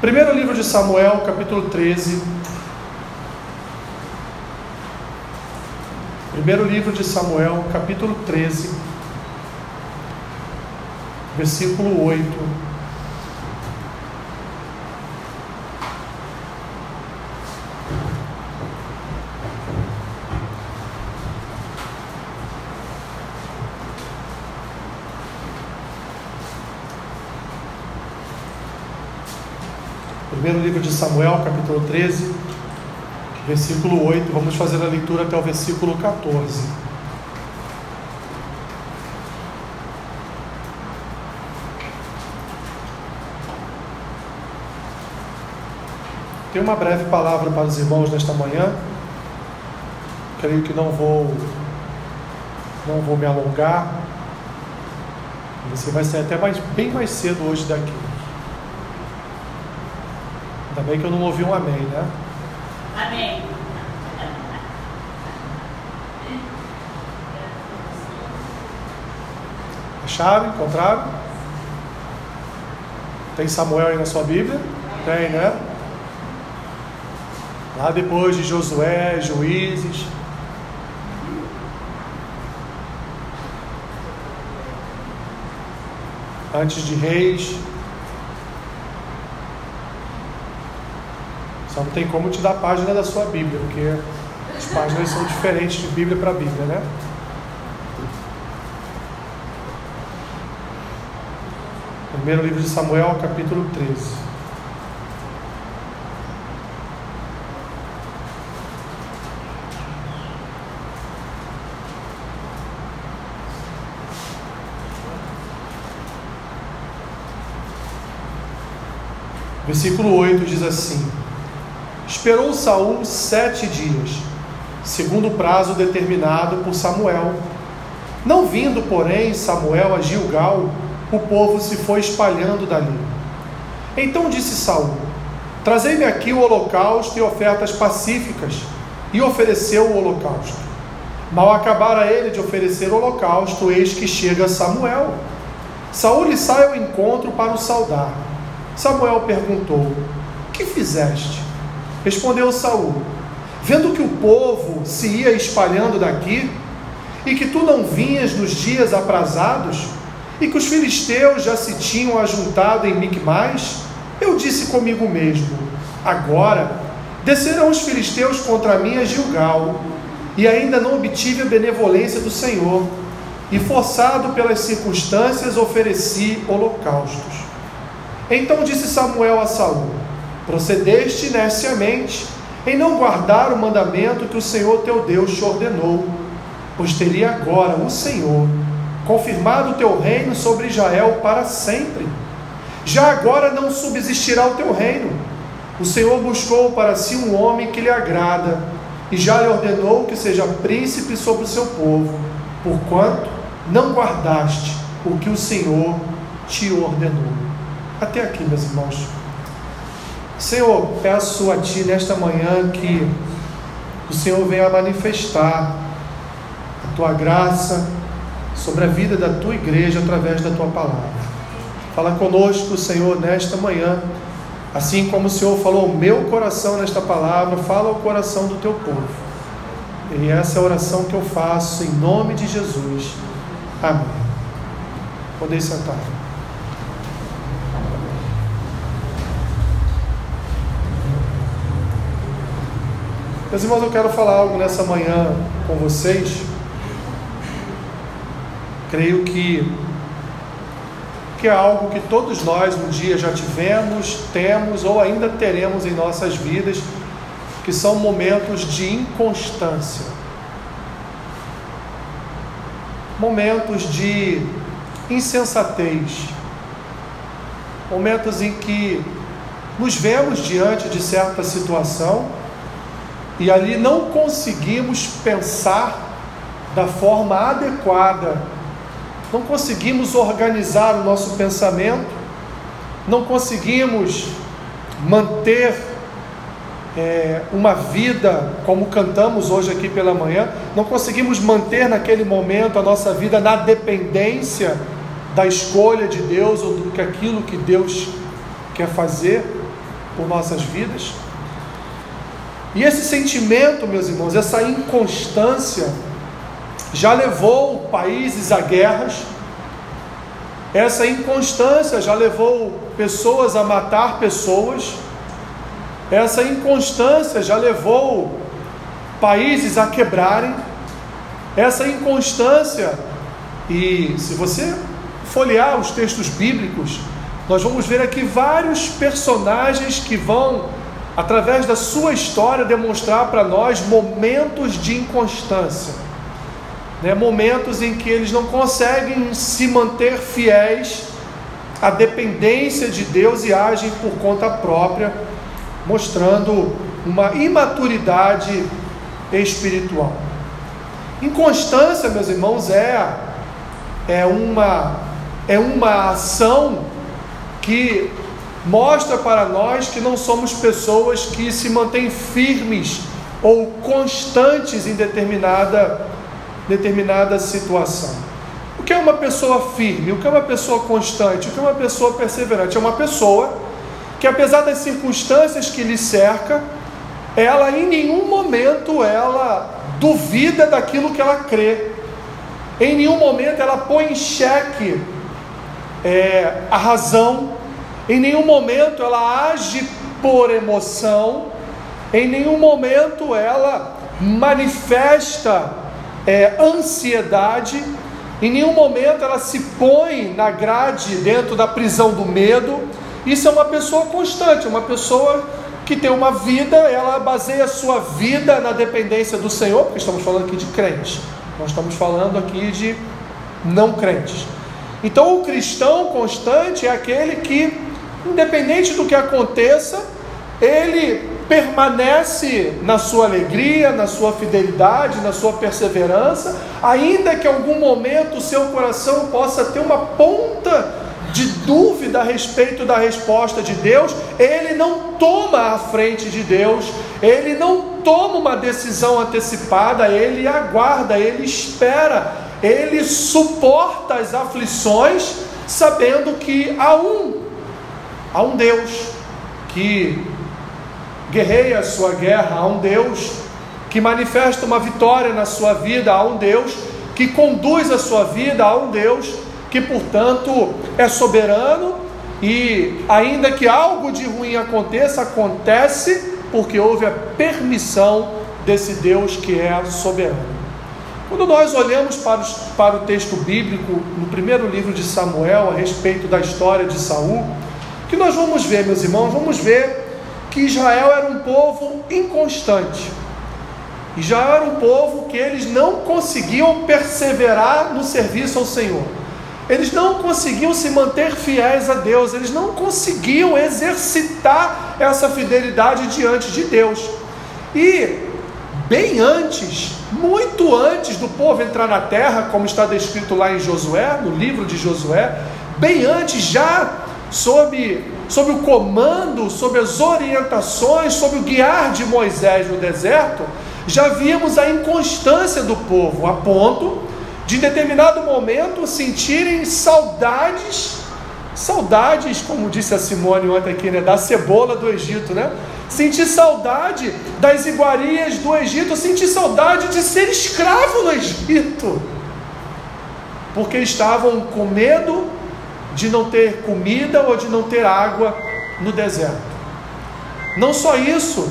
Primeiro livro de Samuel, capítulo 13. Primeiro livro de Samuel, capítulo 13, versículo 8. Primeiro livro de Samuel, capítulo 13, versículo 8. Vamos fazer a leitura até o versículo 14. Tem uma breve palavra para os irmãos nesta manhã. Creio que não vou não vou me alongar. Você vai sair até mais, bem mais cedo hoje daqui. Ainda bem que eu não ouvi um amém, né? Amém. Acharam? Encontraram? Tem Samuel aí na sua Bíblia? Tem, né? Lá depois de Josué, Juízes. Antes de Reis. Só não tem como te dar a página da sua Bíblia, porque as páginas são diferentes de Bíblia para Bíblia, né? Primeiro livro de Samuel, capítulo 13. Versículo 8 diz assim: Esperou Saul sete dias, segundo o prazo determinado por Samuel. Não vindo, porém, Samuel a Gilgal, o povo se foi espalhando dali. Então disse Saul: Trazei-me aqui o holocausto e ofertas pacíficas. E ofereceu o holocausto. Mal acabara ele de oferecer o holocausto, eis que chega Samuel. Saul lhe sai ao encontro para o saudar. Samuel perguntou: Que fizeste? Respondeu Saul: Vendo que o povo se ia espalhando daqui, e que tu não vinhas nos dias aprazados, e que os filisteus já se tinham ajuntado em Micmais, eu disse comigo mesmo: Agora descerão os filisteus contra mim a Gilgal, e ainda não obtive a benevolência do Senhor, e forçado pelas circunstâncias ofereci holocaustos. Então disse Samuel a Saul: Procedeste neciamente em não guardar o mandamento que o Senhor teu Deus te ordenou, pois teria agora o Senhor confirmado o teu reino sobre Israel para sempre. Já agora não subsistirá o teu reino. O Senhor buscou para si um homem que lhe agrada, e já lhe ordenou que seja príncipe sobre o seu povo, porquanto não guardaste o que o Senhor te ordenou. Até aqui, meus irmãos. Senhor, peço a Ti nesta manhã que o Senhor venha manifestar a Tua graça sobre a vida da Tua igreja através da Tua palavra. Fala conosco, Senhor, nesta manhã, assim como o Senhor falou ao meu coração nesta palavra, fala ao coração do Teu povo. E essa é a oração que eu faço em nome de Jesus. Amém. Podem sentar. Meus irmãos, eu quero falar algo nessa manhã com vocês. Creio que, que é algo que todos nós um dia já tivemos, temos ou ainda teremos em nossas vidas, que são momentos de inconstância. Momentos de insensatez. Momentos em que nos vemos diante de certa situação e ali não conseguimos pensar da forma adequada, não conseguimos organizar o nosso pensamento, não conseguimos manter é, uma vida, como cantamos hoje aqui pela manhã, não conseguimos manter naquele momento a nossa vida na dependência da escolha de Deus ou do que aquilo que Deus quer fazer. por nossas vidas. E esse sentimento, meus irmãos, essa inconstância, já levou países a guerras, essa inconstância já levou pessoas a matar pessoas, essa inconstância já levou países a quebrarem, essa inconstância, e se você folhear os textos bíblicos, nós vamos ver aqui vários personagens que vão, através da sua história, demonstrar para nós momentos de inconstância, né? momentos em que eles não conseguem se manter fiéis à dependência de Deus e agem por conta própria, mostrando uma imaturidade espiritual. Inconstância, meus irmãos, é, é, uma, é uma ação que mostra para nós que não somos pessoas que se mantêm firmes ou constantes em determinada, determinada situação. O que é uma pessoa firme? O que é uma pessoa constante? O que é uma pessoa perseverante? É uma pessoa que, apesar das circunstâncias que lhe cerca, ela em nenhum momento ela duvida daquilo que ela crê. Em nenhum momento ela põe em xeque é, a razão, em nenhum momento ela age por emoção, em nenhum momento ela manifesta é, ansiedade, em nenhum momento ela se põe na grade dentro da prisão do medo. Isso é uma pessoa constante, uma pessoa que tem uma vida, ela baseia a sua vida na dependência do Senhor, porque estamos falando aqui de crentes, nós estamos falando aqui de não crentes. Então, o cristão constante é aquele que, independente do que aconteça, ele permanece na sua alegria, na sua fidelidade, na sua perseverança, ainda que em algum momento o seu coração possa ter uma ponta de dúvida a respeito da resposta de Deus, ele não toma a frente de Deus, ele não toma uma decisão antecipada, ele aguarda, ele espera ele suporta as aflições, sabendo que há um, há um Deus que guerreia a sua guerra, há um Deus que manifesta uma vitória na sua vida, há um Deus que conduz a sua vida, há um Deus que, portanto, é soberano e, ainda que algo de ruim aconteça, acontece porque houve a permissão desse Deus que é soberano. Quando nós olhamos para, os, para o texto bíblico, no primeiro livro de Samuel, a respeito da história de Saul, que nós vamos ver, meus irmãos, vamos ver que Israel era um povo inconstante. Israel era um povo que eles não conseguiam perseverar no serviço ao Senhor. Eles não conseguiam se manter fiéis a Deus, eles não conseguiam exercitar essa fidelidade diante de Deus. E bem antes muito antes do povo entrar na terra, como está descrito lá em Josué, no livro de Josué, bem antes, já sob, sob o comando, sob as orientações, sob o guiar de Moisés no deserto, já víamos a inconstância do povo, a ponto de em determinado momento sentirem saudades, saudades, como disse a Simone ontem aqui, né, da cebola do Egito, né? Senti saudade das iguarias do Egito, senti saudade de ser escravo no Egito, porque estavam com medo de não ter comida ou de não ter água no deserto. Não só isso,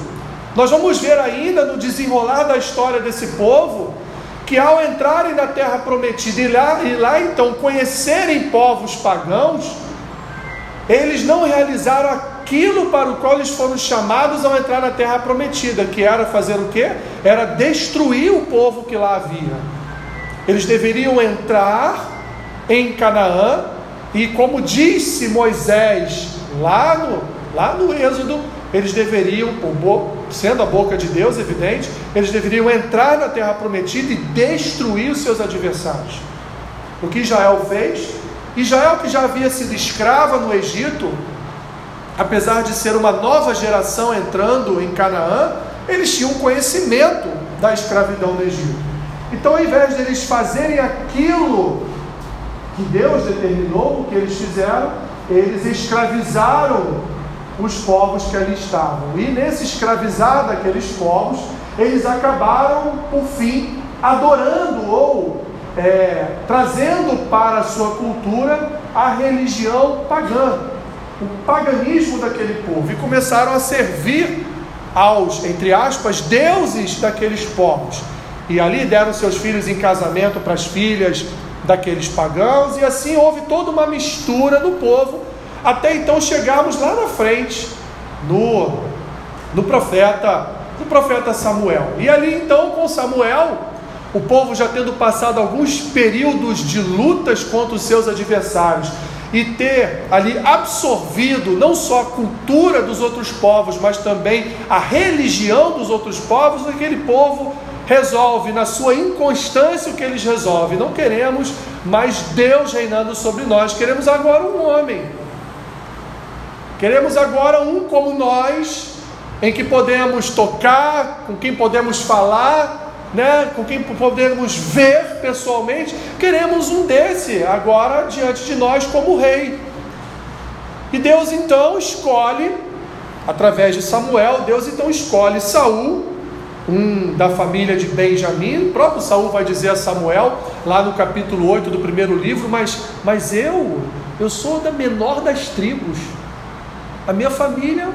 nós vamos ver ainda no desenrolar da história desse povo que ao entrarem na terra prometida e lá, e lá então conhecerem povos pagãos, eles não realizaram aquilo para o qual eles foram chamados ao entrar na terra prometida, que era fazer o quê? Era destruir o povo que lá havia. Eles deveriam entrar em Canaã e como disse Moisés lá no, lá no Êxodo, eles deveriam, sendo a boca de Deus evidente, eles deveriam entrar na terra prometida e destruir os seus adversários. O que Israel fez? Israel, que já havia sido escrava no Egito, apesar de ser uma nova geração entrando em Canaã, eles tinham conhecimento da escravidão no Egito. Então, ao invés de eles fazerem aquilo que Deus determinou, o que eles fizeram, eles escravizaram os povos que ali estavam. E nesse escravizar daqueles povos, eles acabaram, por fim, adorando ou é, trazendo para a sua cultura a religião pagã, o paganismo daquele povo, e começaram a servir aos, entre aspas, deuses daqueles povos. E ali deram seus filhos em casamento para as filhas daqueles pagãos, e assim houve toda uma mistura no povo, até então chegarmos lá na frente, no, no profeta, no profeta Samuel. E ali então com Samuel, o povo já tendo passado alguns períodos de lutas contra os seus adversários, e ter ali absorvido não só a cultura dos outros povos, mas também a religião dos outros povos, aquele povo resolve na sua inconstância o que eles resolvem. Não queremos mais Deus reinando sobre nós, queremos agora um homem. Queremos agora um como nós, em que podemos tocar, com quem podemos falar, né, com quem podemos ver pessoalmente, queremos um desse agora diante de nós como rei. E Deus então escolhe, através de Samuel, Deus então escolhe Saul, um da família de Benjamim. O próprio Saul vai dizer a Samuel, lá no capítulo 8 do primeiro livro, mas, mas eu, eu sou da menor das tribos. A minha família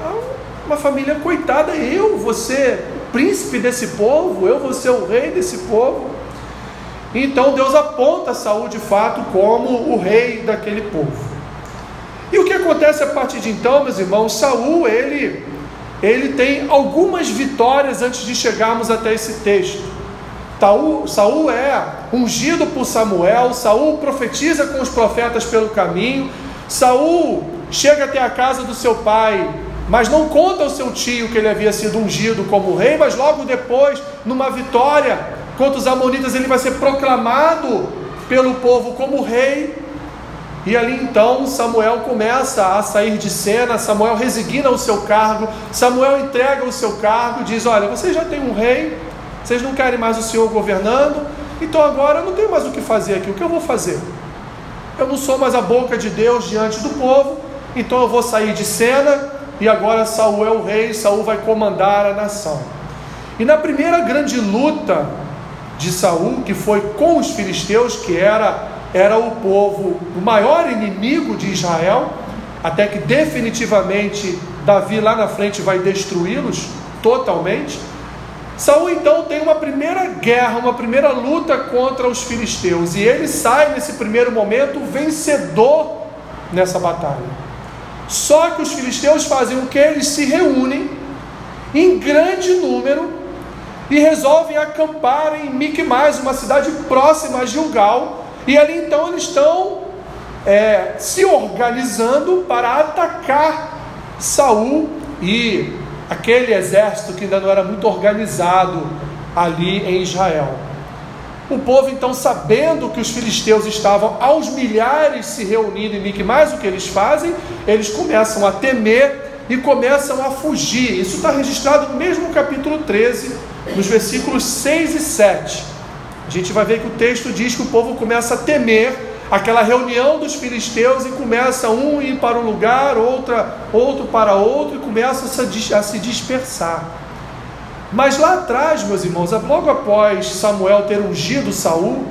é uma família coitada, eu, você príncipe desse povo, eu vou ser o rei desse povo. Então Deus aponta Saul de fato como o rei daquele povo. E o que acontece a partir de então, meus irmãos? Saul, ele, ele tem algumas vitórias antes de chegarmos até esse texto. Saul, é ungido por Samuel, Saul profetiza com os profetas pelo caminho, Saul chega até a casa do seu pai mas não conta ao seu tio que ele havia sido ungido como rei, mas logo depois, numa vitória contra os Amonitas, ele vai ser proclamado pelo povo como rei. E ali então Samuel começa a sair de cena, Samuel resigna o seu cargo, Samuel entrega o seu cargo, diz: Olha, vocês já têm um rei, vocês não querem mais o senhor governando, então agora eu não tenho mais o que fazer aqui, o que eu vou fazer? Eu não sou mais a boca de Deus diante do povo, então eu vou sair de cena, e agora Saul é o rei, Saul vai comandar a nação. E na primeira grande luta de Saul, que foi com os filisteus, que era era o povo, o maior inimigo de Israel, até que definitivamente Davi lá na frente vai destruí-los totalmente. Saul então tem uma primeira guerra, uma primeira luta contra os filisteus, e ele sai nesse primeiro momento vencedor nessa batalha. Só que os filisteus fazem o que? Eles se reúnem em grande número e resolvem acampar em Micmais, uma cidade próxima a Gilgal, e ali então eles estão é, se organizando para atacar Saul e aquele exército que ainda não era muito organizado ali em Israel. O povo, então, sabendo que os filisteus estavam aos milhares se reunindo em Miquimais, o que eles fazem? Eles começam a temer e começam a fugir. Isso está registrado no mesmo capítulo 13, nos versículos 6 e 7. A gente vai ver que o texto diz que o povo começa a temer aquela reunião dos filisteus e começa um ir para um lugar, outra, outro para outro, e começa a se dispersar. Mas lá atrás, meus irmãos, logo após Samuel ter ungido Saul,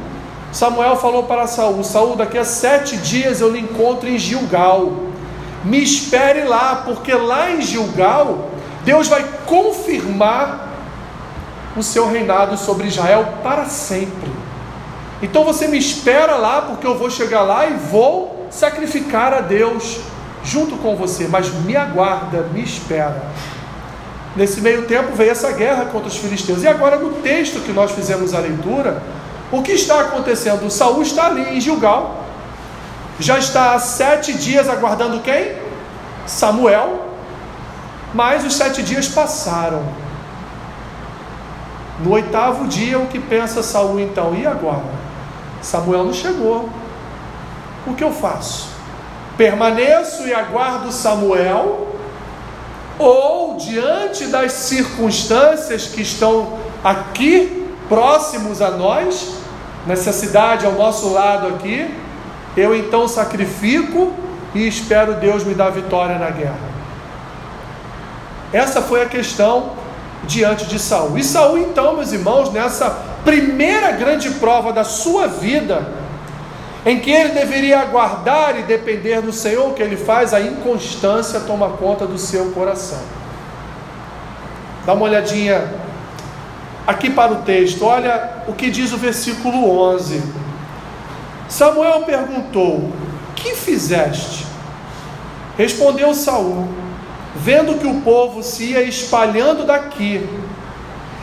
Samuel falou para Saul: Saul, daqui a sete dias eu lhe encontro em Gilgal. Me espere lá, porque lá em Gilgal Deus vai confirmar o seu reinado sobre Israel para sempre. Então você me espera lá, porque eu vou chegar lá e vou sacrificar a Deus junto com você, mas me aguarda, me espera. Nesse meio tempo veio essa guerra contra os filisteus. E agora, no texto que nós fizemos a leitura, o que está acontecendo? Saul está ali em Gilgal, já está há sete dias aguardando quem? Samuel, mas os sete dias passaram. No oitavo dia, o que pensa Saul então? E agora? Samuel não chegou. O que eu faço? Permaneço e aguardo Samuel ou diante das circunstâncias que estão aqui próximos a nós, nessa cidade ao nosso lado aqui, eu então sacrifico e espero Deus me dar vitória na guerra. Essa foi a questão diante de Saul. E Saul, então, meus irmãos, nessa primeira grande prova da sua vida, em que ele deveria aguardar e depender do Senhor, o que ele faz, a inconstância toma conta do seu coração. Dá uma olhadinha aqui para o texto, olha o que diz o versículo 11. Samuel perguntou: Que fizeste? Respondeu Saul: Vendo que o povo se ia espalhando daqui,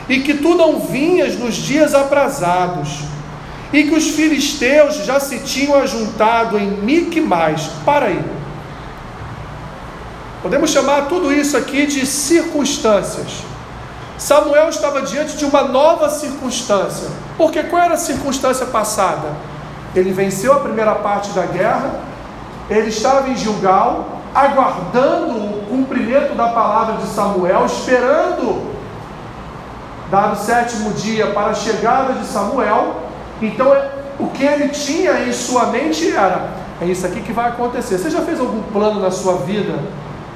e que tu não vinhas nos dias aprazados, e que os filisteus já se tinham ajuntado em Miquimais. Para aí. Podemos chamar tudo isso aqui de circunstâncias. Samuel estava diante de uma nova circunstância. Porque qual era a circunstância passada? Ele venceu a primeira parte da guerra, ele estava em Gilgal, aguardando o cumprimento da palavra de Samuel, esperando, dado o sétimo dia, para a chegada de Samuel. Então, o que ele tinha em sua mente era: é isso aqui que vai acontecer. Você já fez algum plano na sua vida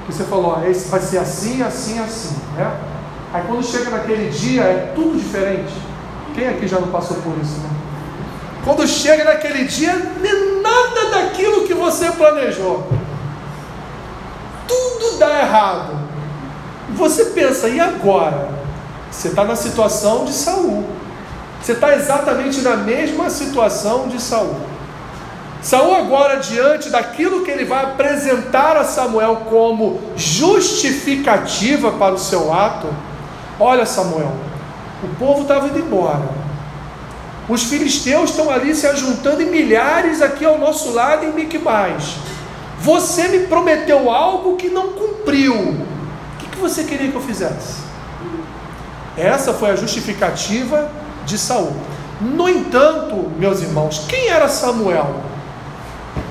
que você falou, esse vai ser assim, assim, assim, né? Aí quando chega naquele dia é tudo diferente. Quem aqui já não passou por isso, né? Quando chega naquele dia, é nada daquilo que você planejou. Dá errado. Você pensa, e agora? Você está na situação de Saul. Você está exatamente na mesma situação de Saul. Saul agora diante daquilo que ele vai apresentar a Samuel como justificativa para o seu ato. Olha Samuel, o povo estava indo embora. Os filisteus estão ali se ajuntando em milhares aqui ao nosso lado em Miquimais. Você me prometeu algo que não cumpriu. O que, que você queria que eu fizesse? Essa foi a justificativa de Saul. No entanto, meus irmãos, quem era Samuel?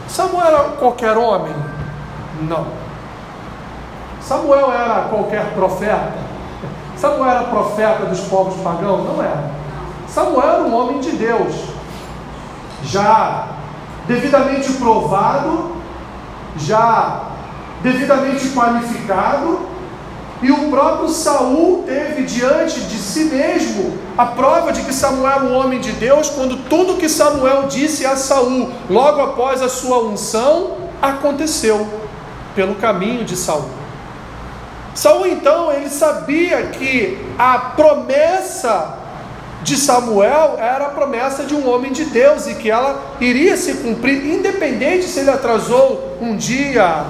Samuel era qualquer homem? Não. Samuel era qualquer profeta? Samuel era profeta dos povos pagãos? Não era. Samuel era um homem de Deus, já devidamente provado, já devidamente qualificado, e o próprio Saul teve diante de si mesmo a prova de que Samuel era um homem de Deus, quando tudo que Samuel disse a Saul, logo após a sua unção, aconteceu pelo caminho de Saul. Saul então, ele sabia que a promessa de Samuel era a promessa de um homem de Deus e que ela iria se cumprir, independente se ele atrasou um dia,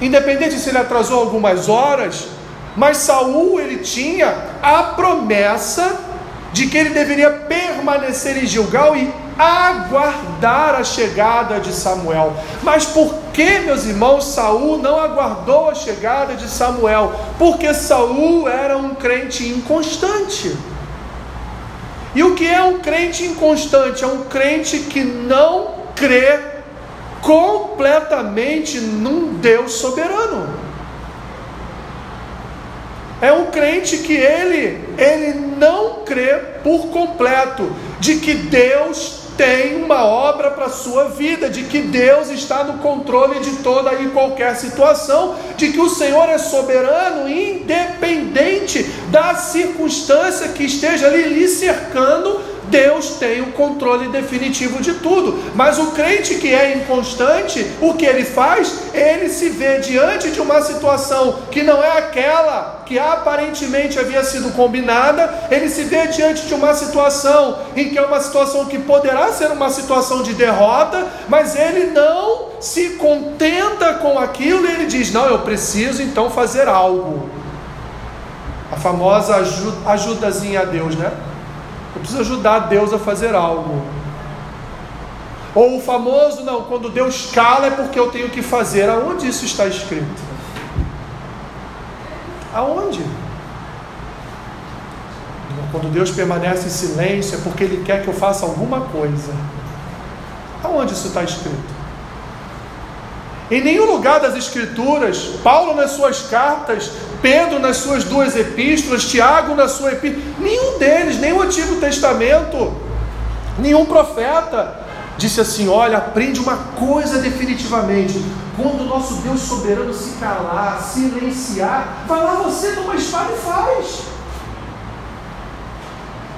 independente se ele atrasou algumas horas, mas Saul ele tinha a promessa de que ele deveria permanecer em Gilgal e aguardar a chegada de Samuel. Mas por que, meus irmãos, Saul não aguardou a chegada de Samuel? Porque Saul era um crente inconstante. E o que é um crente inconstante? É um crente que não crê completamente num Deus soberano. É um crente que ele, ele não crê por completo de que Deus tem uma obra para a sua vida, de que Deus está no controle de toda e qualquer situação, de que o Senhor é soberano, independente da circunstância que esteja ali lhe cercando, Deus tem o controle definitivo de tudo. Mas o crente que é inconstante, o que ele faz? Ele se vê diante de uma situação que não é aquela que aparentemente havia sido combinada, ele se vê diante de uma situação em que é uma situação que poderá ser uma situação de derrota, mas ele não se contenta com aquilo e ele diz: Não, eu preciso então fazer algo. A famosa ajudazinha a Deus, né? Eu preciso ajudar Deus a fazer algo. Ou o famoso, não, quando Deus cala é porque eu tenho que fazer. Aonde isso está escrito? Aonde? Quando Deus permanece em silêncio é porque Ele quer que eu faça alguma coisa. Aonde isso está escrito? Em nenhum lugar das Escrituras, Paulo nas suas cartas, Pedro nas suas duas epístolas, Tiago na sua epístola, nenhum deles, o Antigo Testamento, nenhum profeta disse assim: Olha, aprende uma coisa definitivamente: quando o nosso Deus soberano se calar, silenciar, vai lá você toma espada e faz.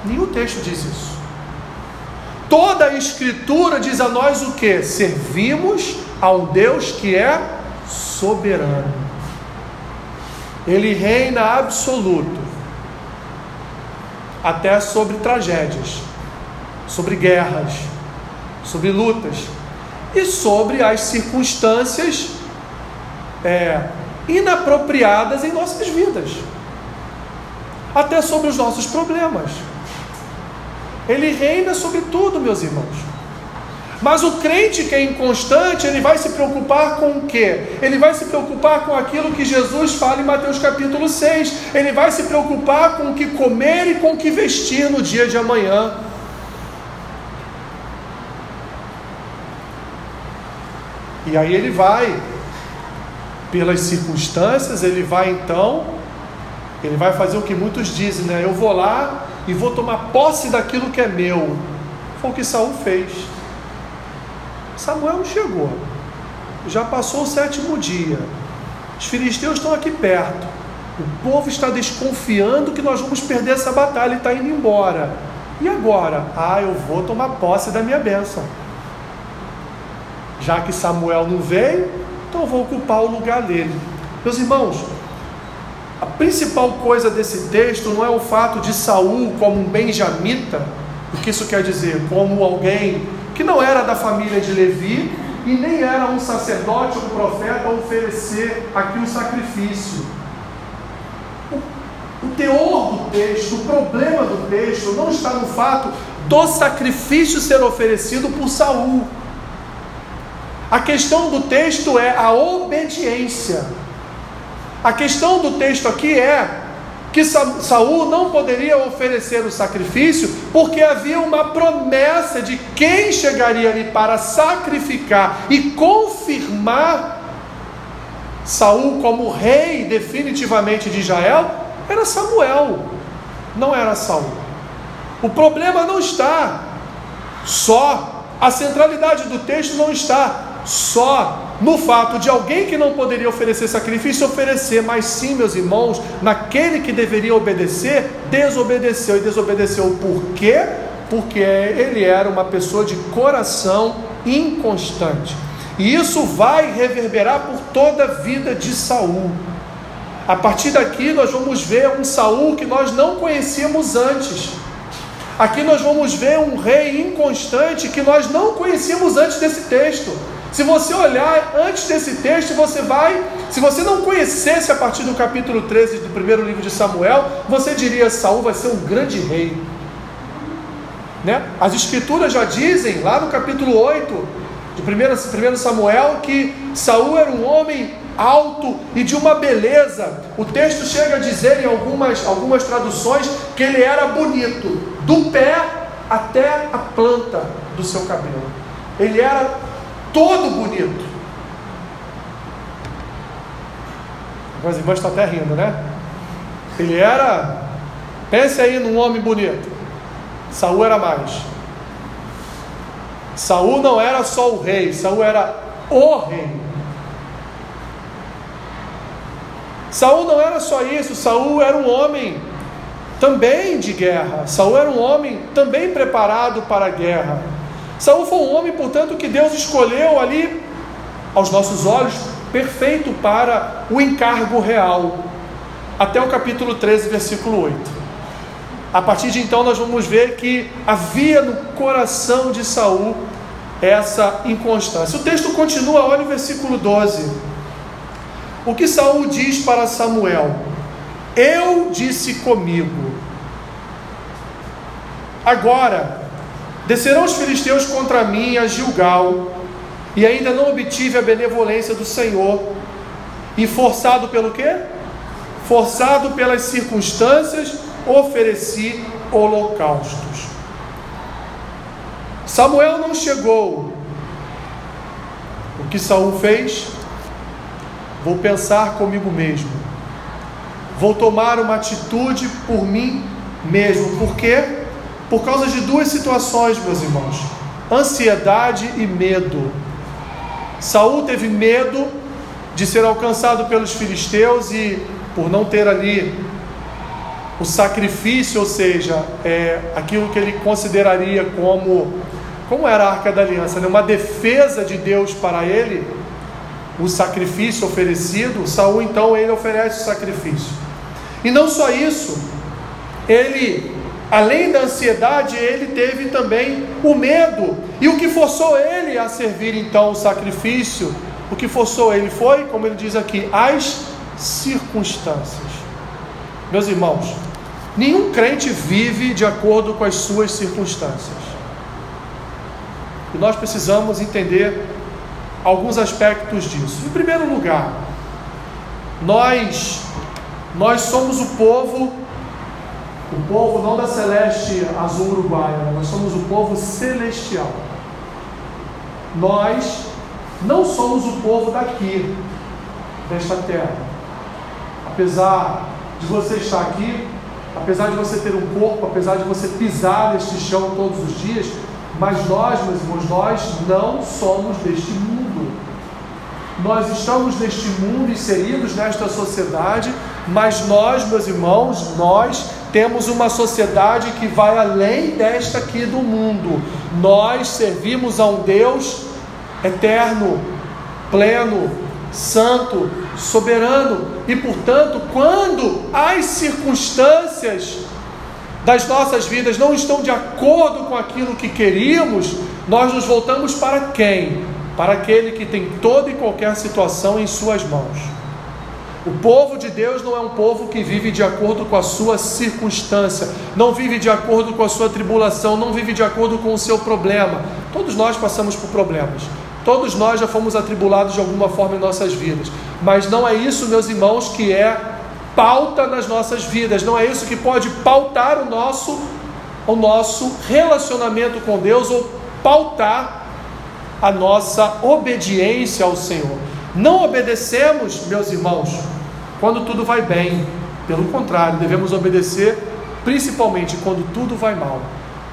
Nenhum texto diz isso. Toda a Escritura diz a nós o que? Servimos a um Deus que é soberano. Ele reina absoluto, até sobre tragédias, sobre guerras, sobre lutas e sobre as circunstâncias é, inapropriadas em nossas vidas, até sobre os nossos problemas. Ele reina sobre tudo, meus irmãos. Mas o crente que é inconstante, ele vai se preocupar com o quê? Ele vai se preocupar com aquilo que Jesus fala em Mateus capítulo 6. Ele vai se preocupar com o que comer e com o que vestir no dia de amanhã. E aí ele vai, pelas circunstâncias, ele vai então, ele vai fazer o que muitos dizem, né? Eu vou lá e vou tomar posse daquilo que é meu. Foi o que Saul fez. Samuel chegou. Já passou o sétimo dia. Os filisteus estão aqui perto. O povo está desconfiando que nós vamos perder essa batalha e está indo embora. E agora? Ah, eu vou tomar posse da minha bênção. Já que Samuel não veio, então eu vou ocupar o lugar dele. Meus irmãos, a principal coisa desse texto não é o fato de Saul como um benjamita, o que isso quer dizer? Como alguém que não era da família de Levi e nem era um sacerdote ou um profeta a oferecer aqui um sacrifício. O, o teor do texto, o problema do texto, não está no fato do sacrifício ser oferecido por Saul. A questão do texto é a obediência. A questão do texto aqui é que Saul não poderia oferecer o sacrifício, porque havia uma promessa de quem chegaria ali para sacrificar e confirmar Saul como rei definitivamente de Israel, era Samuel, não era Saul. O problema não está só, a centralidade do texto não está só no fato de alguém que não poderia oferecer sacrifício oferecer, mas sim, meus irmãos, naquele que deveria obedecer, desobedeceu. E desobedeceu por quê? Porque ele era uma pessoa de coração inconstante. E isso vai reverberar por toda a vida de Saul. A partir daqui nós vamos ver um Saul que nós não conhecíamos antes. Aqui nós vamos ver um rei inconstante que nós não conhecíamos antes desse texto. Se você olhar antes desse texto, você vai, se você não conhecesse a partir do capítulo 13 do primeiro livro de Samuel, você diria: Saul vai ser um grande rei. Né? As escrituras já dizem, lá no capítulo 8 de 1 Samuel, que Saul era um homem alto e de uma beleza. O texto chega a dizer em algumas, algumas traduções que ele era bonito, do pé até a planta do seu cabelo. Ele era todo bonito. As irmãs estão até rindo, né? Ele era. Pense aí num homem bonito. Saul era mais. Saul não era só o rei, Saul era o rei. Saul não era só isso, Saul era um homem também de guerra. Saul era um homem também preparado para a guerra. Saul foi um homem, portanto, que Deus escolheu ali, aos nossos olhos, perfeito para o encargo real. Até o capítulo 13, versículo 8. A partir de então nós vamos ver que havia no coração de Saul essa inconstância. O texto continua, olha o versículo 12. O que Saul diz para Samuel? Eu disse comigo. Agora, Descerão os filisteus contra mim a Gilgal, e ainda não obtive a benevolência do Senhor. E forçado pelo quê? Forçado pelas circunstâncias, ofereci holocaustos. Samuel não chegou. O que Saul fez? Vou pensar comigo mesmo. Vou tomar uma atitude por mim mesmo. Por quê? Por causa de duas situações, meus irmãos: ansiedade e medo. Saul teve medo de ser alcançado pelos filisteus e por não ter ali o sacrifício, ou seja, é, aquilo que ele consideraria como como era a Arca da Aliança, né? uma defesa de Deus para ele, o sacrifício oferecido, Saul então ele oferece o sacrifício. E não só isso, ele além da ansiedade, ele teve também o medo. E o que forçou ele a servir então o sacrifício, o que forçou ele foi, como ele diz aqui, as circunstâncias. Meus irmãos, nenhum crente vive de acordo com as suas circunstâncias. E nós precisamos entender alguns aspectos disso. Em primeiro lugar, nós nós somos o povo o povo não da celeste azul uruguaia, nós somos o povo celestial. Nós não somos o povo daqui, desta terra. Apesar de você estar aqui, apesar de você ter um corpo, apesar de você pisar neste chão todos os dias, mas nós, meus irmãos, nós não somos deste mundo. Nós estamos neste mundo inseridos nesta sociedade, mas nós, meus irmãos, nós temos uma sociedade que vai além desta aqui do mundo. Nós servimos a um Deus eterno, pleno, santo, soberano, e portanto, quando as circunstâncias das nossas vidas não estão de acordo com aquilo que queríamos, nós nos voltamos para quem? Para aquele que tem toda e qualquer situação em suas mãos. O povo de Deus não é um povo que vive de acordo com a sua circunstância, não vive de acordo com a sua tribulação, não vive de acordo com o seu problema. Todos nós passamos por problemas. Todos nós já fomos atribulados de alguma forma em nossas vidas. Mas não é isso, meus irmãos, que é pauta nas nossas vidas. Não é isso que pode pautar o nosso o nosso relacionamento com Deus ou pautar a nossa obediência ao Senhor. Não obedecemos, meus irmãos, quando tudo vai bem. Pelo contrário, devemos obedecer principalmente quando tudo vai mal.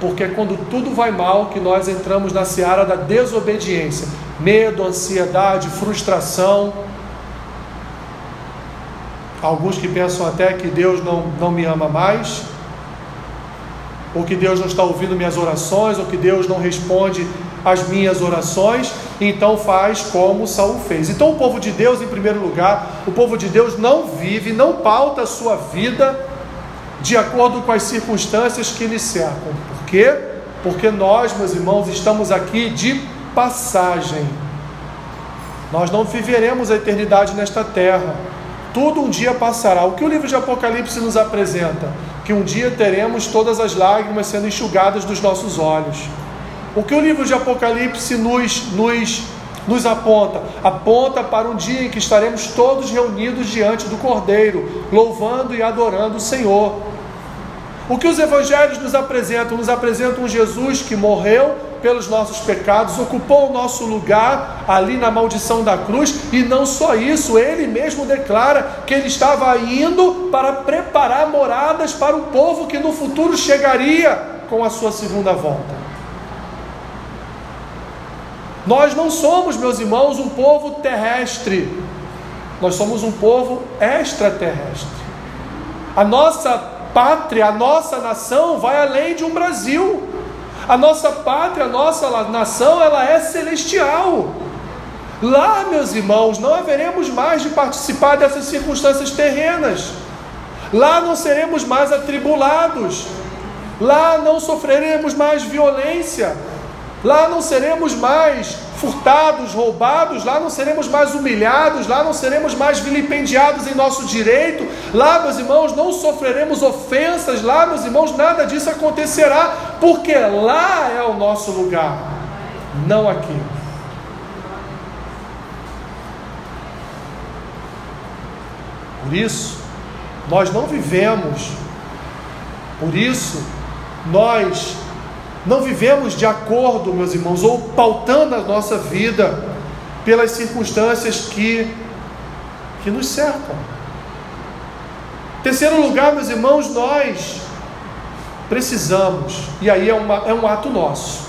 Porque é quando tudo vai mal que nós entramos na seara da desobediência. Medo, ansiedade, frustração. Alguns que pensam até que Deus não, não me ama mais, ou que Deus não está ouvindo minhas orações, ou que Deus não responde as minhas orações, então faz como Saul fez. Então o povo de Deus, em primeiro lugar, o povo de Deus não vive, não pauta a sua vida de acordo com as circunstâncias que lhe cercam. Por quê? Porque nós, meus irmãos, estamos aqui de passagem. Nós não viveremos a eternidade nesta terra. Tudo um dia passará. O que o livro de Apocalipse nos apresenta? Que um dia teremos todas as lágrimas sendo enxugadas dos nossos olhos. O que o livro de Apocalipse nos, nos, nos aponta? Aponta para um dia em que estaremos todos reunidos diante do Cordeiro, louvando e adorando o Senhor. O que os evangelhos nos apresentam? Nos apresentam um Jesus que morreu pelos nossos pecados, ocupou o nosso lugar ali na maldição da cruz, e não só isso, ele mesmo declara que ele estava indo para preparar moradas para o povo que no futuro chegaria com a sua segunda volta. Nós não somos, meus irmãos, um povo terrestre, nós somos um povo extraterrestre. A nossa pátria, a nossa nação vai além de um Brasil. A nossa pátria, a nossa nação, ela é celestial. Lá, meus irmãos, não haveremos mais de participar dessas circunstâncias terrenas. Lá não seremos mais atribulados. Lá não sofreremos mais violência. Lá não seremos mais furtados, roubados, lá não seremos mais humilhados, lá não seremos mais vilipendiados em nosso direito, lá, meus irmãos, não sofreremos ofensas, lá, meus irmãos, nada disso acontecerá, porque lá é o nosso lugar, não aqui. Por isso, nós não vivemos, por isso, nós não vivemos de acordo, meus irmãos, ou pautando a nossa vida pelas circunstâncias que, que nos cercam. Terceiro lugar, meus irmãos, nós precisamos, e aí é, uma, é um ato nosso.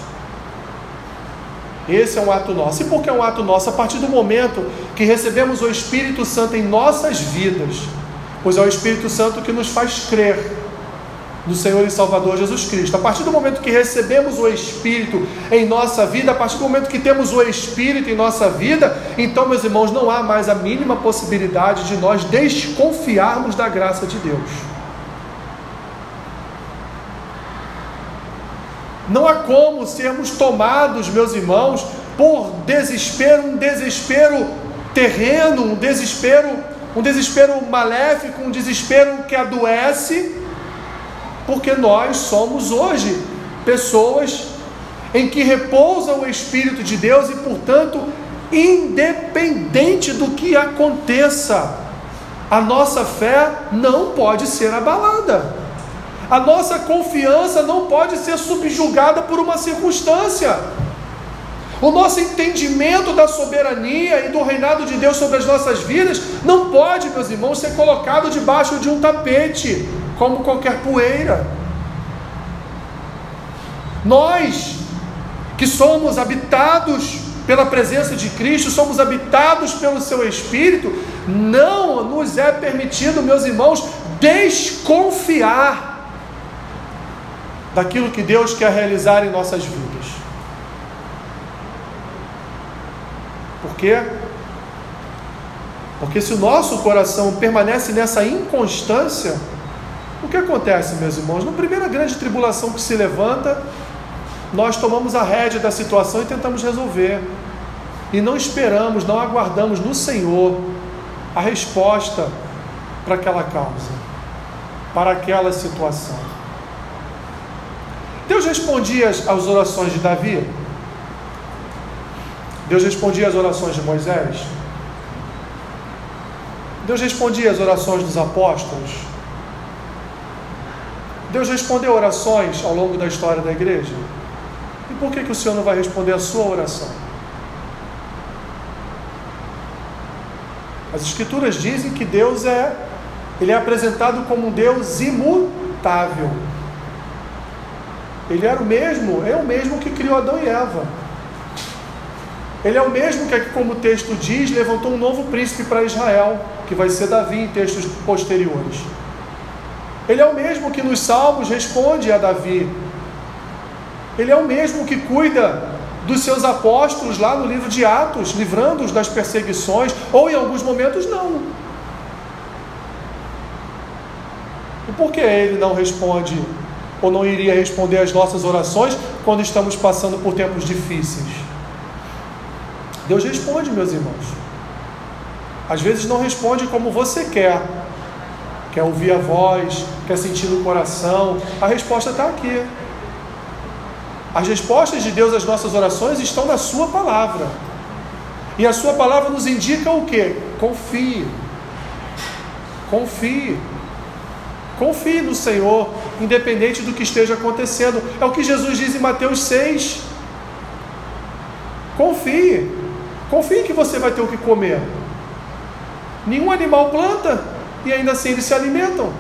Esse é um ato nosso. E por que é um ato nosso? A partir do momento que recebemos o Espírito Santo em nossas vidas, pois é o Espírito Santo que nos faz crer no Senhor e Salvador Jesus Cristo. A partir do momento que recebemos o Espírito em nossa vida, a partir do momento que temos o Espírito em nossa vida, então, meus irmãos, não há mais a mínima possibilidade de nós desconfiarmos da graça de Deus. Não há como sermos tomados, meus irmãos, por desespero, um desespero terreno, um desespero, um desespero maléfico, um desespero que adoece, porque nós somos hoje pessoas em que repousa o Espírito de Deus e, portanto, independente do que aconteça, a nossa fé não pode ser abalada. A nossa confiança não pode ser subjugada por uma circunstância. O nosso entendimento da soberania e do reinado de Deus sobre as nossas vidas não pode, meus irmãos, ser colocado debaixo de um tapete, como qualquer poeira. Nós, que somos habitados pela presença de Cristo, somos habitados pelo seu Espírito, não nos é permitido, meus irmãos, desconfiar daquilo que Deus quer realizar em nossas vidas. Por quê? Porque se o nosso coração permanece nessa inconstância, o que acontece, meus irmãos? Na primeira grande tribulação que se levanta, nós tomamos a rédea da situação e tentamos resolver. E não esperamos, não aguardamos no Senhor a resposta para aquela causa, para aquela situação. Deus respondia às orações de Davi? Deus respondia às orações de Moisés? Deus respondia às orações dos apóstolos? Deus respondeu orações ao longo da história da igreja? E por que, que o Senhor não vai responder a sua oração? As escrituras dizem que Deus é, ele é apresentado como um Deus imutável. Ele era o mesmo, é o mesmo que criou Adão e Eva. Ele é o mesmo que, como o texto diz, levantou um novo príncipe para Israel, que vai ser Davi em textos posteriores. Ele é o mesmo que nos Salmos responde a Davi. Ele é o mesmo que cuida dos seus apóstolos lá no livro de Atos, livrando-os das perseguições, ou em alguns momentos não. E por que ele não responde ou não iria responder às nossas orações quando estamos passando por tempos difíceis? Deus responde, meus irmãos. Às vezes não responde como você quer, quer ouvir a voz, quer sentir no coração. A resposta está aqui. As respostas de Deus às nossas orações estão na Sua palavra. E a Sua palavra nos indica o que? Confie. Confie. Confie no Senhor, independente do que esteja acontecendo. É o que Jesus diz em Mateus 6. Confie. Confie que você vai ter o que comer. Nenhum animal planta e ainda assim eles se alimentam.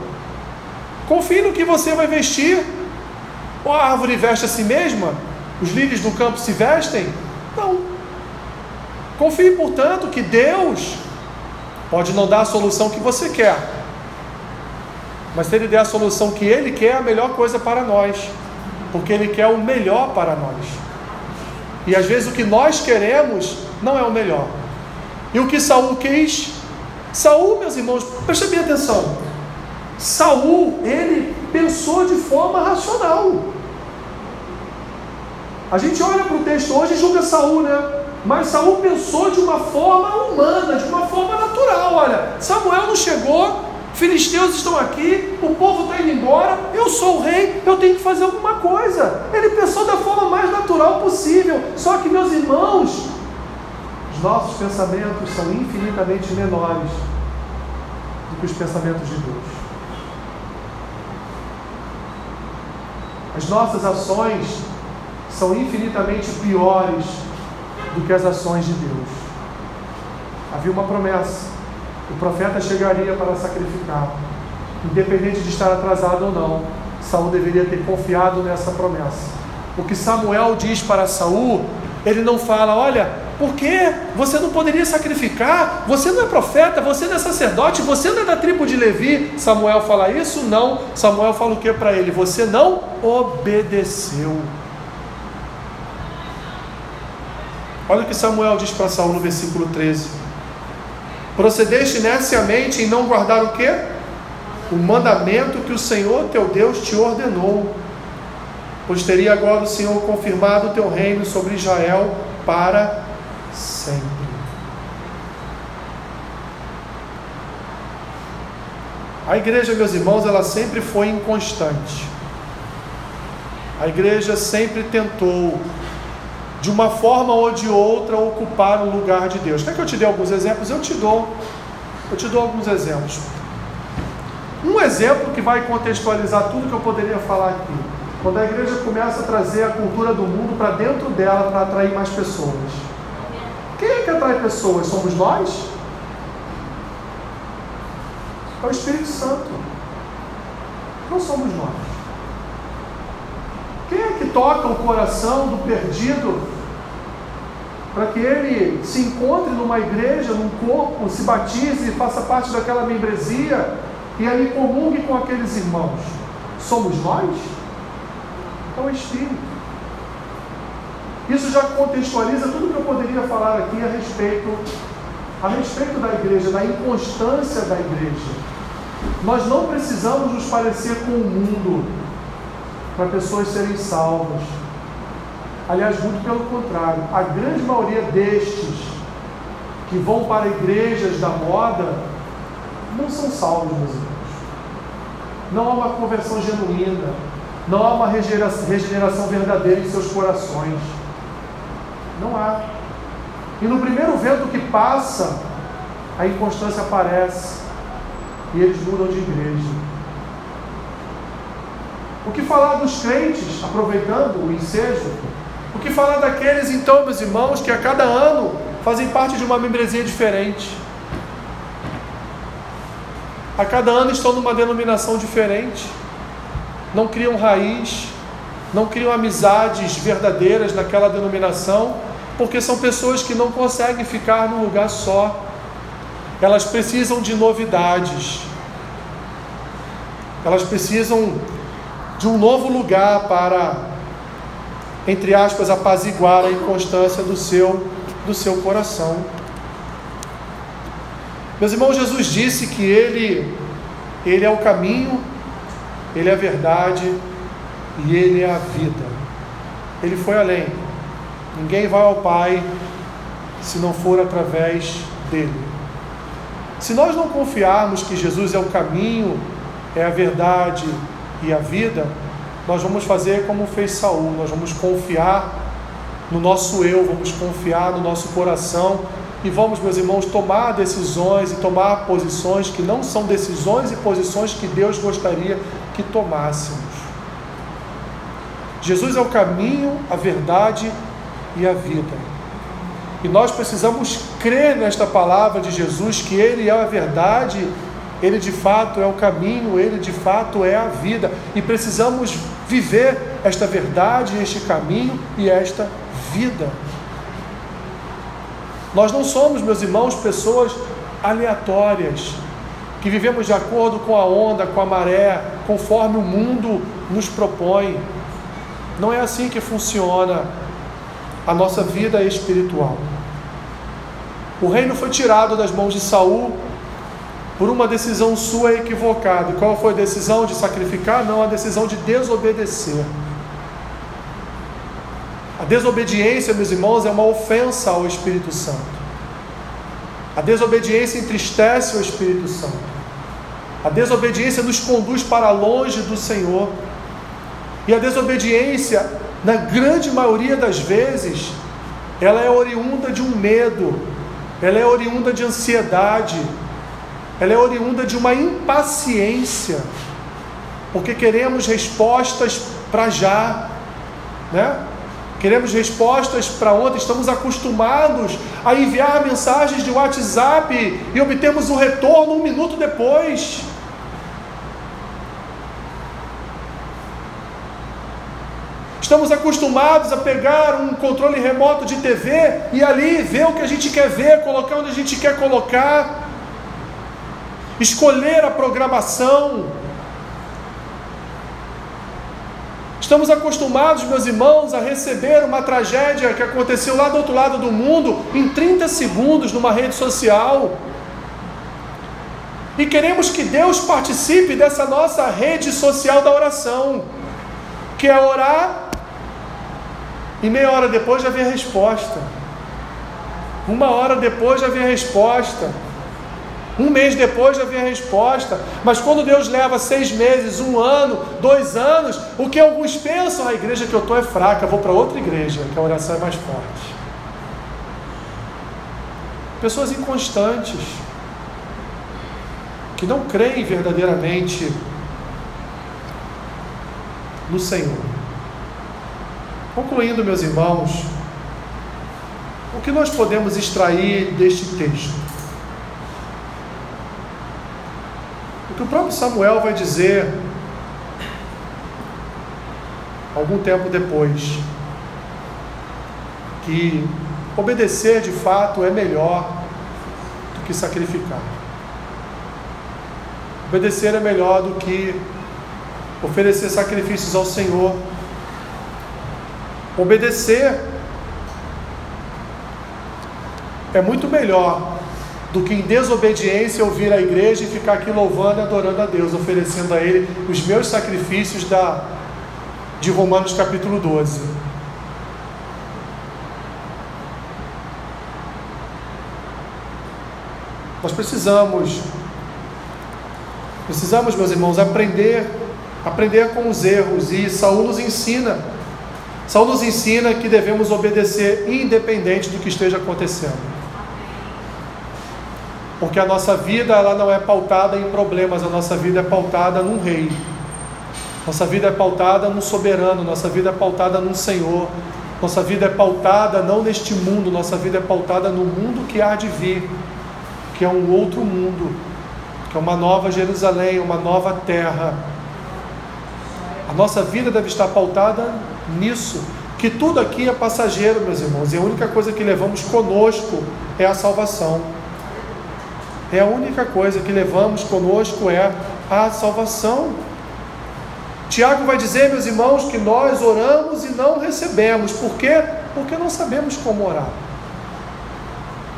Confie no que você vai vestir. Ou a árvore veste a si mesma? Os lírios do campo se vestem? Não. Confie, portanto, que Deus pode não dar a solução que você quer, mas se Ele der a solução que Ele quer, é a melhor coisa para nós, porque Ele quer o melhor para nós. E às vezes o que nós queremos não é o melhor. E o que Saul quis? Saul, meus irmãos, preste bem atenção. Saul, ele pensou de forma racional. A gente olha para o texto hoje e julga Saul, né? Mas Saul pensou de uma forma humana, de uma forma natural. Olha, Samuel não chegou, filisteus estão aqui, o povo está indo embora, eu sou o rei, eu tenho que fazer alguma coisa. Ele pensou da forma mais natural possível. Só que, meus irmãos, os nossos pensamentos são infinitamente menores do que os pensamentos de Deus. As nossas ações são infinitamente piores do que as ações de Deus. Havia uma promessa o profeta chegaria para sacrificar. Independente de estar atrasado ou não, Saul deveria ter confiado nessa promessa. O que Samuel diz para Saul Ele não fala, olha, por que você não poderia sacrificar? Você não é profeta, você não é sacerdote, você não é da tribo de Levi. Samuel fala isso? Não. Samuel fala o que para ele? Você não obedeceu. Olha o que Samuel diz para Saul no versículo 13. Procedeste neciamente em não guardar o que? O mandamento que o Senhor teu Deus te ordenou. Pois teria agora o Senhor confirmado o teu reino sobre Israel para sempre. A igreja, meus irmãos, ela sempre foi inconstante. A igreja sempre tentou, de uma forma ou de outra, ocupar o lugar de Deus. Quer que eu te dê alguns exemplos? Eu te dou. Eu te dou alguns exemplos. Um exemplo que vai contextualizar tudo que eu poderia falar aqui. Quando a igreja começa a trazer a cultura do mundo para dentro dela para atrair mais pessoas. É atrai pessoas? Somos nós? É o Espírito Santo. Não somos nós. Quem é que toca o coração do perdido para que ele se encontre numa igreja, num corpo, se batize, faça parte daquela membresia e ali comungue com aqueles irmãos? Somos nós? É o Espírito. Isso já contextualiza tudo que eu poderia falar aqui a respeito, a respeito da igreja, da inconstância da igreja. Nós não precisamos nos parecer com o mundo para pessoas serem salvas. Aliás, muito pelo contrário, a grande maioria destes que vão para igrejas da moda não são salvos, meus irmãos. Não há uma conversão genuína, não há uma regeneração verdadeira em seus corações. Não há. E no primeiro vento que passa, a inconstância aparece e eles mudam de igreja. O que falar dos crentes, aproveitando o ensejo? O que falar daqueles, então, meus irmãos, que a cada ano fazem parte de uma membresia diferente? A cada ano estão numa denominação diferente, não criam raiz, não criam amizades verdadeiras naquela denominação, porque são pessoas que não conseguem ficar num lugar só. Elas precisam de novidades. Elas precisam de um novo lugar para, entre aspas, apaziguar a inconstância do seu, do seu coração. Meus irmãos, Jesus disse que Ele, Ele é o caminho, Ele é a verdade e Ele é a vida. Ele foi além. Ninguém vai ao Pai se não for através dele. Se nós não confiarmos que Jesus é o caminho, é a verdade e a vida, nós vamos fazer como fez Saul, nós vamos confiar no nosso eu, vamos confiar no nosso coração e vamos, meus irmãos, tomar decisões e tomar posições que não são decisões e posições que Deus gostaria que tomássemos. Jesus é o caminho, a verdade e a vida. E nós precisamos crer nesta palavra de Jesus, que Ele é a verdade, Ele de fato é o caminho, Ele de fato é a vida. E precisamos viver esta verdade, este caminho e esta vida. Nós não somos, meus irmãos, pessoas aleatórias, que vivemos de acordo com a onda, com a maré, conforme o mundo nos propõe. Não é assim que funciona a nossa vida espiritual. O reino foi tirado das mãos de Saul por uma decisão sua equivocada. E qual foi a decisão de sacrificar? Não, a decisão de desobedecer. A desobediência, meus irmãos, é uma ofensa ao Espírito Santo. A desobediência entristece o Espírito Santo. A desobediência nos conduz para longe do Senhor. E a desobediência, na grande maioria das vezes, ela é oriunda de um medo, ela é oriunda de ansiedade, ela é oriunda de uma impaciência, porque queremos respostas para já, né? Queremos respostas para ontem, estamos acostumados a enviar mensagens de WhatsApp e obtemos o retorno um minuto depois. Estamos acostumados a pegar um controle remoto de TV e ali ver o que a gente quer ver, colocar onde a gente quer colocar, escolher a programação. Estamos acostumados, meus irmãos, a receber uma tragédia que aconteceu lá do outro lado do mundo em 30 segundos numa rede social. E queremos que Deus participe dessa nossa rede social da oração, que é orar e meia hora depois já vem a resposta. Uma hora depois já vem a resposta. Um mês depois já vem a resposta. Mas quando Deus leva seis meses, um ano, dois anos, o que alguns pensam, a igreja que eu estou é fraca, vou para outra igreja, que a oração é mais forte. Pessoas inconstantes, que não creem verdadeiramente no Senhor. Concluindo, meus irmãos, o que nós podemos extrair deste texto? O que o próprio Samuel vai dizer algum tempo depois, que obedecer de fato é melhor do que sacrificar. Obedecer é melhor do que oferecer sacrifícios ao Senhor Obedecer é muito melhor do que em desobediência ouvir a igreja e ficar aqui louvando e adorando a Deus, oferecendo a Ele os meus sacrifícios da, de Romanos capítulo 12. Nós precisamos, precisamos, meus irmãos, aprender, aprender com os erros, e Saul nos ensina Saul nos ensina que devemos obedecer independente do que esteja acontecendo. Porque a nossa vida ela não é pautada em problemas, a nossa vida é pautada num rei. Nossa vida é pautada num soberano, nossa vida é pautada num Senhor. Nossa vida é pautada não neste mundo, nossa vida é pautada no mundo que há de vir, que é um outro mundo, que é uma nova Jerusalém, uma nova terra. A nossa vida deve estar pautada nisso, que tudo aqui é passageiro, meus irmãos, e a única coisa que levamos conosco é a salvação. É a única coisa que levamos conosco é a salvação. Tiago vai dizer, meus irmãos, que nós oramos e não recebemos. Por quê? Porque não sabemos como orar.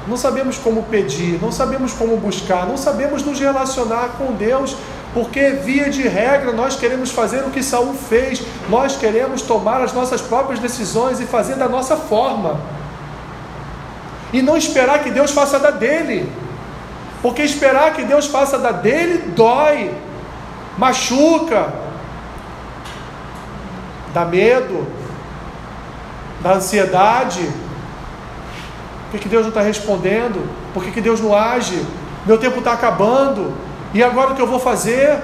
Não sabemos como pedir, não sabemos como buscar, não sabemos nos relacionar com Deus porque via de regra nós queremos fazer o que Saul fez, nós queremos tomar as nossas próprias decisões e fazer da nossa forma. E não esperar que Deus faça da dele. Porque esperar que Deus faça da dele dói, machuca, dá medo, dá ansiedade. Por que, que Deus não está respondendo? Por que, que Deus não age? Meu tempo está acabando. E agora o que eu vou fazer?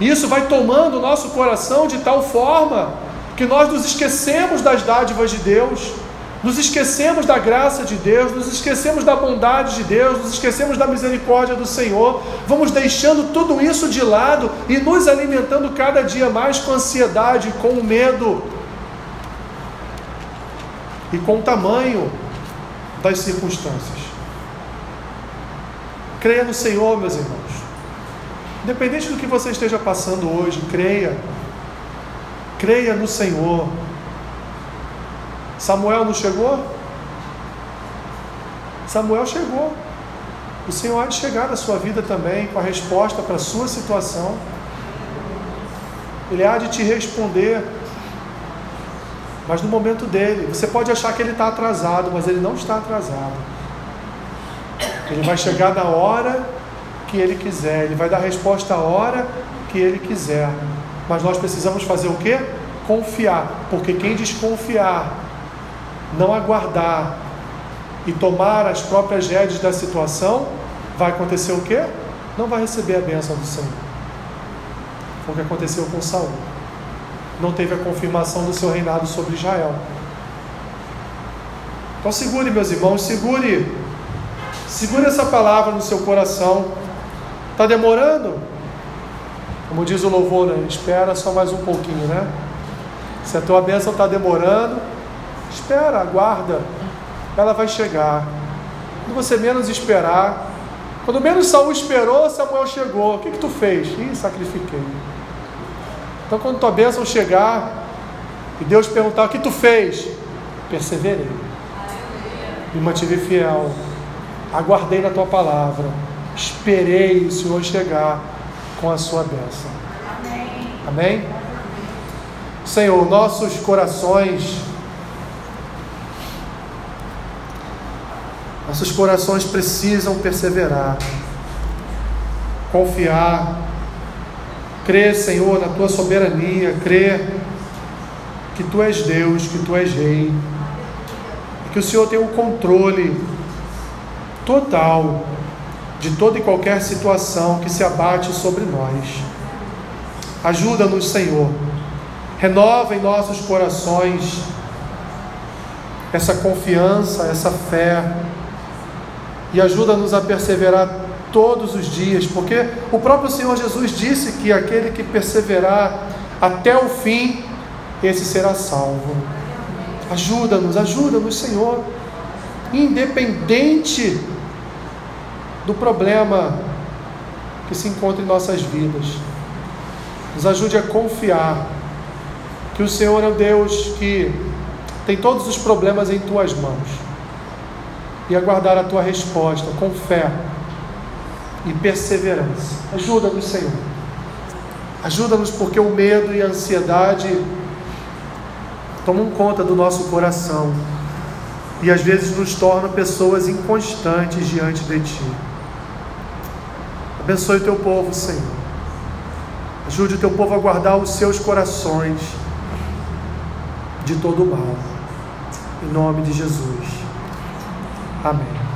Isso vai tomando o nosso coração de tal forma que nós nos esquecemos das dádivas de Deus, nos esquecemos da graça de Deus, nos esquecemos da bondade de Deus, nos esquecemos da misericórdia do Senhor, vamos deixando tudo isso de lado e nos alimentando cada dia mais com ansiedade, com medo e com o tamanho das circunstâncias. Creia no Senhor, meus irmãos. Independente do que você esteja passando hoje, creia. Creia no Senhor. Samuel não chegou? Samuel chegou. O Senhor há de chegar na sua vida também com a resposta para a sua situação. Ele há de te responder. Mas no momento dele, você pode achar que ele está atrasado, mas ele não está atrasado. Ele vai chegar na hora que ele quiser, ele vai dar resposta a hora que ele quiser. Mas nós precisamos fazer o que? Confiar, porque quem desconfiar, não aguardar e tomar as próprias rédeas da situação, vai acontecer o que? Não vai receber a bênção do Senhor. Foi o que aconteceu com Saul. Não teve a confirmação do seu reinado sobre Israel. Então segure, meus irmãos, segure Segure essa palavra no seu coração. Está demorando? Como diz o louvor, né? espera só mais um pouquinho, né? Se a tua bênção está demorando, espera, aguarda. Ela vai chegar. Quando você menos esperar, quando menos Saul esperou, Samuel chegou. O que, que tu fez? Ih, sacrifiquei. Então quando tua bênção chegar e Deus perguntar o que tu fez, perseverei. Me mantive fiel. Aguardei na tua palavra. Esperei o Senhor chegar com a sua bênção. Amém? Amém? Senhor, nossos corações, nossos corações precisam perseverar, confiar, crer, Senhor, na tua soberania, crer que tu és Deus, que tu és Rei, que o Senhor tem o controle total de toda e qualquer situação que se abate sobre nós. Ajuda-nos, Senhor. Renova em nossos corações essa confiança, essa fé e ajuda-nos a perseverar todos os dias, porque o próprio Senhor Jesus disse que aquele que perseverar até o fim, esse será salvo. Ajuda-nos, ajuda-nos, Senhor, independente do problema que se encontra em nossas vidas. Nos ajude a confiar que o Senhor é o Deus que tem todos os problemas em tuas mãos e aguardar a tua resposta com fé e perseverança. Ajuda-nos, Senhor. Ajuda-nos porque o medo e a ansiedade tomam conta do nosso coração e às vezes nos tornam pessoas inconstantes diante de Ti. Abençoe o teu povo, Senhor. Ajude o teu povo a guardar os seus corações de todo o mal. Em nome de Jesus. Amém.